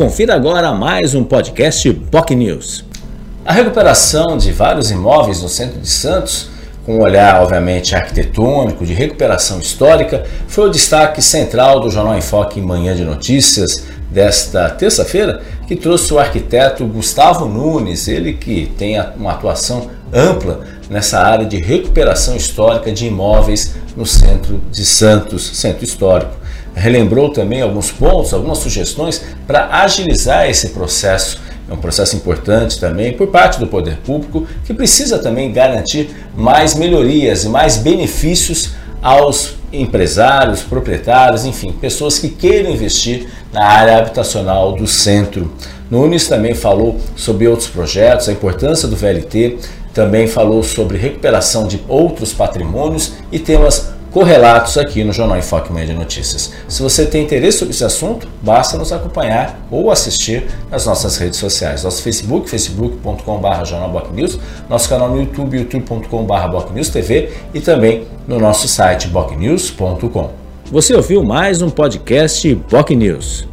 Confira agora mais um podcast POC News. A recuperação de vários imóveis no centro de Santos, com um olhar obviamente arquitetônico, de recuperação histórica, foi o destaque central do Jornal em Foque em Manhã de Notícias desta terça-feira, que trouxe o arquiteto Gustavo Nunes, ele que tem uma atuação ampla nessa área de recuperação histórica de imóveis no centro de Santos, centro histórico relembrou também alguns pontos, algumas sugestões para agilizar esse processo. É um processo importante também por parte do poder público que precisa também garantir mais melhorias e mais benefícios aos empresários, proprietários, enfim, pessoas que queiram investir na área habitacional do centro. Nunes também falou sobre outros projetos, a importância do VLT, também falou sobre recuperação de outros patrimônios e temas correlatos aqui no Jornal em Foque Manhã de Notícias. Se você tem interesse sobre esse assunto, basta nos acompanhar ou assistir nas nossas redes sociais. Nosso Facebook, facebook.com.br jornalbocnews, nosso canal no YouTube, youtube.com.br TV e também no nosso site bocnews.com. Você ouviu mais um podcast Boc News.